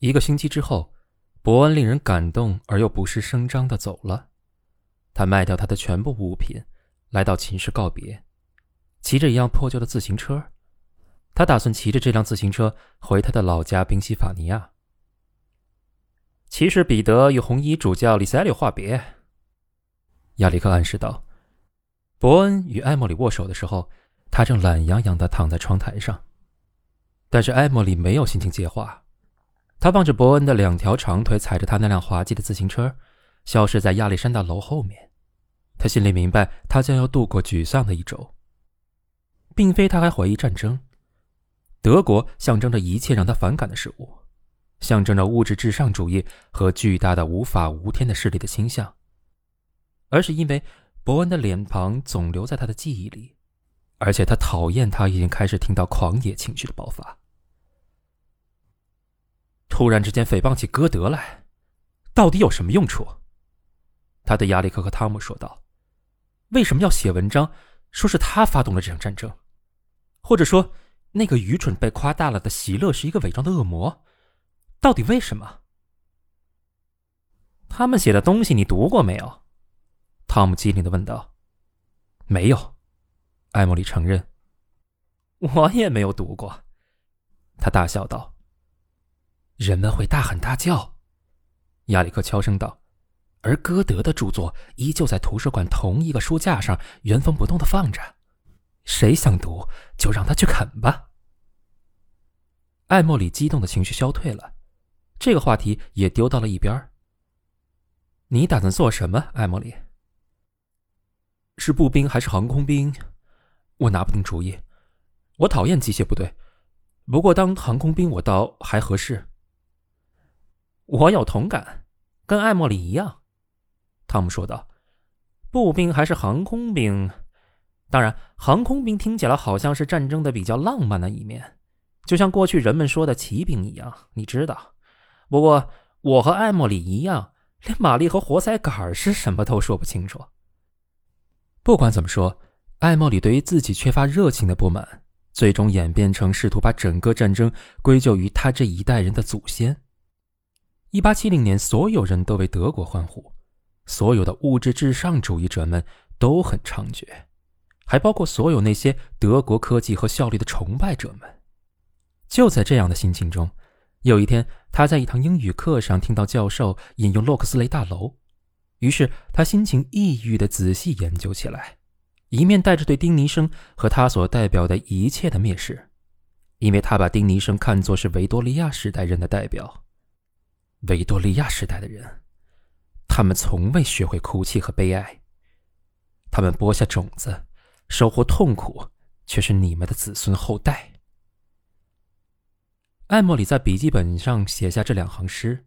一个星期之后，伯恩令人感动而又不失声张的走了。他卖掉他的全部物品，来到寝室告别，骑着一辆破旧的自行车。他打算骑着这辆自行车回他的老家宾夕法尼亚。骑士彼得与红衣主教里塞利话别。亚历克暗示道。伯恩与艾莫里握手的时候，他正懒洋洋地躺在窗台上。但是艾莫里没有心情接话，他望着伯恩的两条长腿踩着他那辆滑稽的自行车，消失在亚历山大楼后面。他心里明白，他将要度过沮丧的一周。并非他还怀疑战争。德国象征着一切让他反感的事物，象征着物质至上主义和巨大的无法无天的势力的倾向，而是因为。伯恩的脸庞总留在他的记忆里，而且他讨厌他已经开始听到狂野情绪的爆发。突然之间诽谤起歌德来，到底有什么用处？他对亚历克和汤姆说道：“为什么要写文章说是他发动了这场战争？或者说，那个愚蠢被夸大了的喜乐是一个伪装的恶魔？到底为什么？”他们写的东西你读过没有？汤姆机灵的问道：“没有。”艾莫里承认：“我也没有读过。”他大笑道：“人们会大喊大叫。”亚历克悄声道：“而歌德的著作依旧在图书馆同一个书架上原封不动的放着，谁想读就让他去啃吧。”艾莫里激动的情绪消退了，这个话题也丢到了一边。你打算做什么，艾莫里？是步兵还是航空兵？我拿不定主意。我讨厌机械部队，不过当航空兵我倒还合适。我有同感，跟艾莫里一样。汤姆说道：“步兵还是航空兵？当然，航空兵听起来好像是战争的比较浪漫的一面，就像过去人们说的骑兵一样，你知道。不过我和艾莫里一样，连马力和活塞杆是什么都说不清楚。”不管怎么说，艾莫里对于自己缺乏热情的不满，最终演变成试图把整个战争归咎于他这一代人的祖先。一八七零年，所有人都为德国欢呼，所有的物质至上主义者们都很猖獗，还包括所有那些德国科技和效率的崇拜者们。就在这样的心情中，有一天，他在一堂英语课上听到教授引用洛克斯雷大楼。于是他心情抑郁的仔细研究起来，一面带着对丁尼生和他所代表的一切的蔑视，因为他把丁尼生看作是维多利亚时代人的代表。维多利亚时代的人，他们从未学会哭泣和悲哀，他们播下种子，收获痛苦，却是你们的子孙后代。艾莫里在笔记本上写下这两行诗。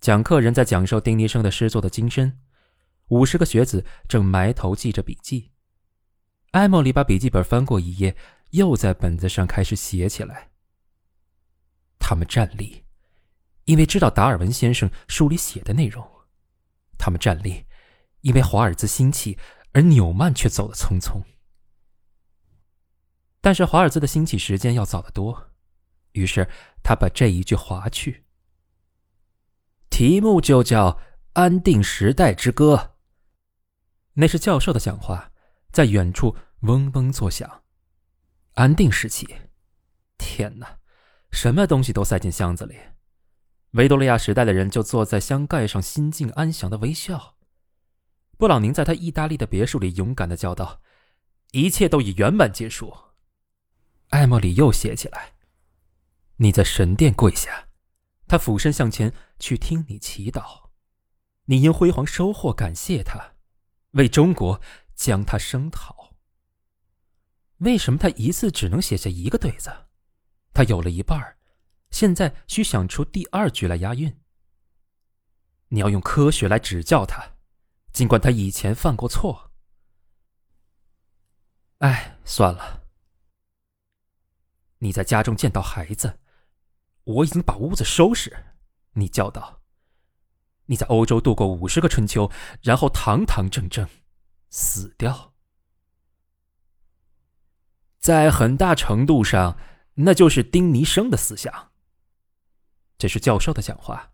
讲课人在讲授丁尼生的诗作的精深，五十个学子正埋头记着笔记。艾莫里把笔记本翻过一页，又在本子上开始写起来。他们站立，因为知道达尔文先生书里写的内容；他们站立，因为华尔兹兴起，而纽曼却走得匆匆。但是华尔兹的兴起时间要早得多，于是他把这一句划去。题目就叫《安定时代之歌》。那是教授的讲话，在远处嗡嗡作响。安定时期，天哪，什么东西都塞进箱子里。维多利亚时代的人就坐在箱盖上，心静安详的微笑。布朗宁在他意大利的别墅里勇敢的叫道：“一切都已圆满结束。”艾莫里又写起来：“你在神殿跪下。”他俯身向前去听你祈祷，你因辉煌收获感谢他，为中国将他声讨。为什么他一次只能写下一个对子？他有了一半现在需想出第二句来押韵。你要用科学来指教他，尽管他以前犯过错。哎，算了。你在家中见到孩子。我已经把屋子收拾，你叫道：“你在欧洲度过五十个春秋，然后堂堂正正死掉。在很大程度上，那就是丁尼生的思想。这是教授的讲话。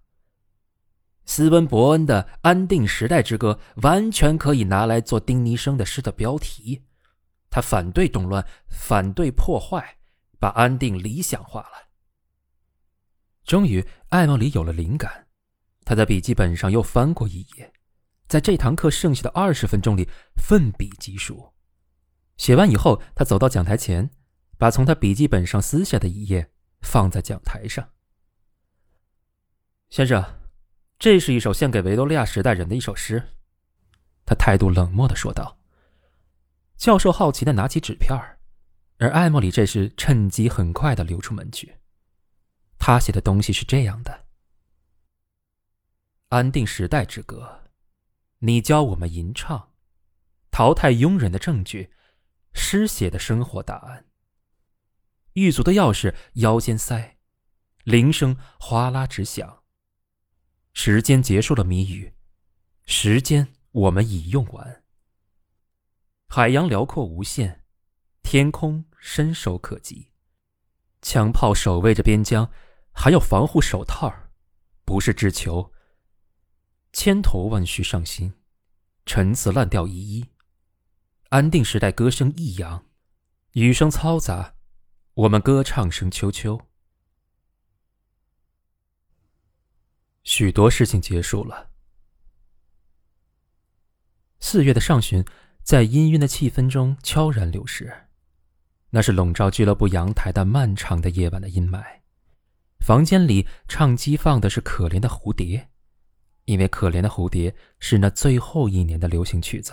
斯温伯恩的《安定时代之歌》完全可以拿来做丁尼生的诗的标题。他反对动乱，反对破坏，把安定理想化了。终于，艾莫里有了灵感，他在笔记本上又翻过一页，在这堂课剩下的二十分钟里奋笔疾书。写完以后，他走到讲台前，把从他笔记本上撕下的一页放在讲台上。先生。这是一首献给维多利亚时代人的一首诗，他态度冷漠的说道。教授好奇的拿起纸片而艾莫里这时趁机很快的溜出门去。他写的东西是这样的：《安定时代之歌》，你教我们吟唱，淘汰庸人的证据，诗写的生活答案。狱卒的钥匙腰间塞，铃声哗啦直响。时间结束了谜语，时间我们已用完。海洋辽阔无限，天空伸手可及，枪炮守卫着边疆，还要防护手套，不是只求。千头万绪上心，陈词滥调一依。安定时代歌声抑扬，雨声嘈杂，我们歌唱声秋秋。许多事情结束了。四月的上旬，在氤氲的气氛中悄然流逝，那是笼罩俱乐部阳台的漫长的夜晚的阴霾。房间里唱机放的是可怜的蝴蝶，因为可怜的蝴蝶是那最后一年的流行曲子。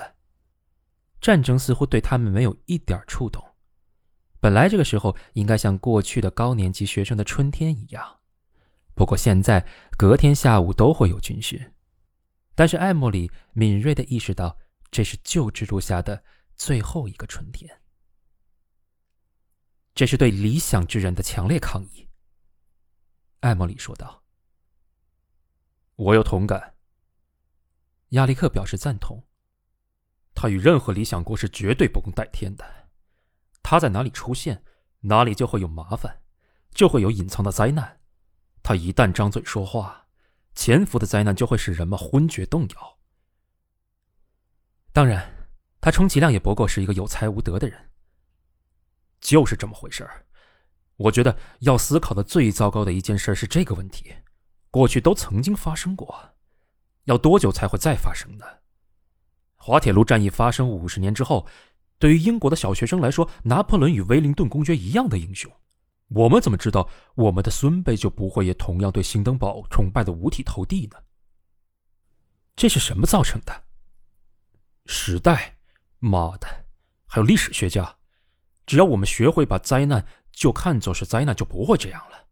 战争似乎对他们没有一点触动。本来这个时候应该像过去的高年级学生的春天一样。不过现在隔天下午都会有军训，但是艾莫里敏锐的意识到，这是旧制度下的最后一个春天。这是对理想之人的强烈抗议。艾莫里说道：“我有同感。”亚历克表示赞同。他与任何理想国是绝对不共戴天的。他在哪里出现，哪里就会有麻烦，就会有隐藏的灾难。他一旦张嘴说话，潜伏的灾难就会使人们昏厥动摇。当然，他充其量也不过是一个有才无德的人。就是这么回事儿。我觉得要思考的最糟糕的一件事是这个问题：过去都曾经发生过，要多久才会再发生呢？滑铁卢战役发生五十年之后，对于英国的小学生来说，拿破仑与威灵顿公爵一样的英雄。我们怎么知道我们的孙辈就不会也同样对兴登堡崇拜的五体投地呢？这是什么造成的？时代，妈的，还有历史学家。只要我们学会把灾难就看作是灾难，就不会这样了。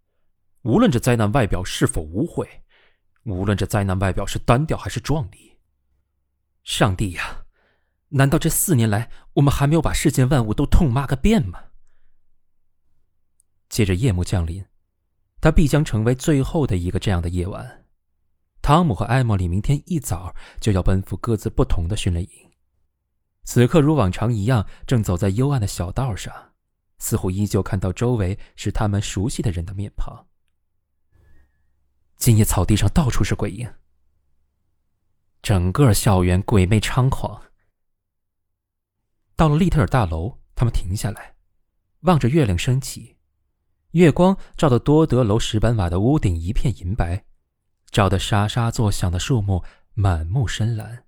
无论这灾难外表是否污秽，无论这灾难外表是单调还是壮丽。上帝呀，难道这四年来我们还没有把世间万物都痛骂个遍吗？接着夜幕降临，它必将成为最后的一个这样的夜晚。汤姆和艾莫里明天一早就要奔赴各自不同的训练营，此刻如往常一样，正走在幽暗的小道上，似乎依旧看到周围是他们熟悉的人的面庞。今夜草地上到处是鬼影，整个校园鬼魅猖狂。到了利特尔大楼，他们停下来，望着月亮升起。月光照得多德楼石板瓦的屋顶一片银白，照得沙沙作响的树木满目深蓝。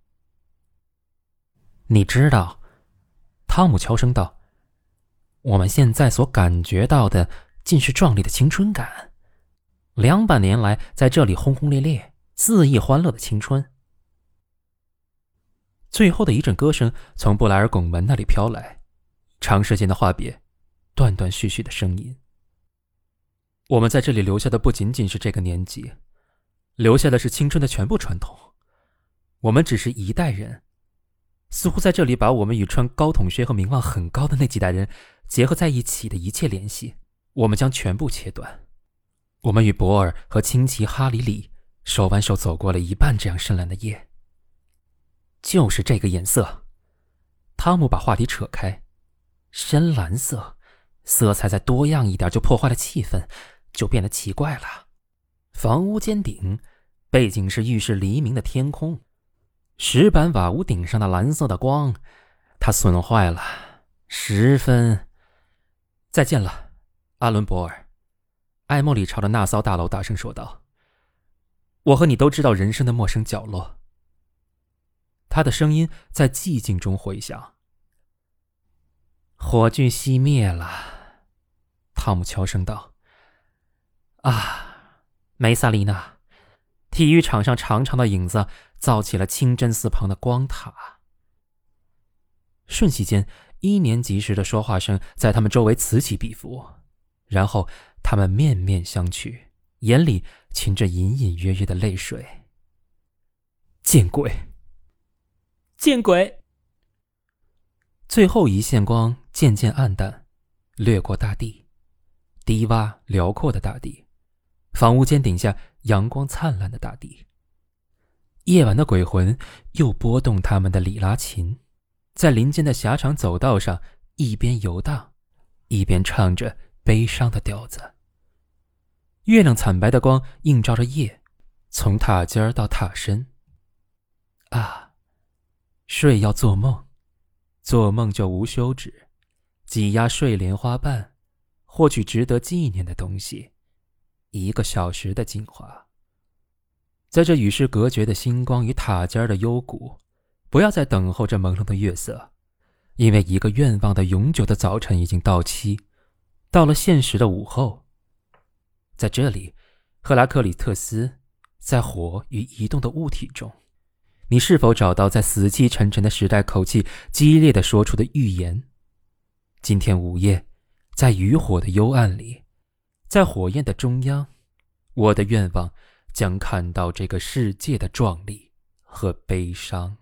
你知道，汤姆悄声道：“我们现在所感觉到的，尽是壮丽的青春感。两百年来，在这里轰轰烈烈、肆意欢乐的青春。”最后的一阵歌声从布莱尔拱门那里飘来，长时间的话别，断断续续的声音。我们在这里留下的不仅仅是这个年纪，留下的是青春的全部传统。我们只是一代人，似乎在这里把我们与穿高筒靴和名望很高的那几代人结合在一起的一切联系，我们将全部切断。我们与博尔和亲戚哈里里手挽手走过了一半这样深蓝的夜。就是这个颜色，汤姆把话题扯开，深蓝色，色彩再多样一点就破坏了气氛。就变得奇怪了，房屋尖顶，背景是浴室黎明的天空，石板瓦屋顶上的蓝色的光，它损坏了，十分。再见了，阿伦博尔。艾莫里朝着那艘大楼大声说道：“我和你都知道人生的陌生角落。”他的声音在寂静中回响。火炬熄灭了，汤姆悄声道：“啊，梅萨丽娜，体育场上长长的影子造起了清真寺旁的光塔。”瞬息间，一年级时的说话声在他们周围此起彼伏，然后。他们面面相觑，眼里噙着隐隐约约的泪水。见鬼！见鬼！最后一线光渐渐暗淡，掠过大地，低洼辽阔的大地，房屋尖顶下阳光灿烂的大地。夜晚的鬼魂又拨动他们的里拉琴，在林间的狭长走道上一边游荡，一边唱着悲伤的调子。月亮惨白的光映照着夜，从塔尖儿到塔身。啊，睡要做梦，做梦就无休止，挤压睡莲花瓣，获取值得纪念的东西。一个小时的精华，在这与世隔绝的星光与塔尖的幽谷，不要再等候这朦胧的月色，因为一个愿望的永久的早晨已经到期，到了现实的午后。在这里，赫拉克里特斯，在火与移动的物体中，你是否找到在死气沉沉的时代口气激烈的说出的预言？今天午夜，在渔火的幽暗里，在火焰的中央，我的愿望将看到这个世界的壮丽和悲伤。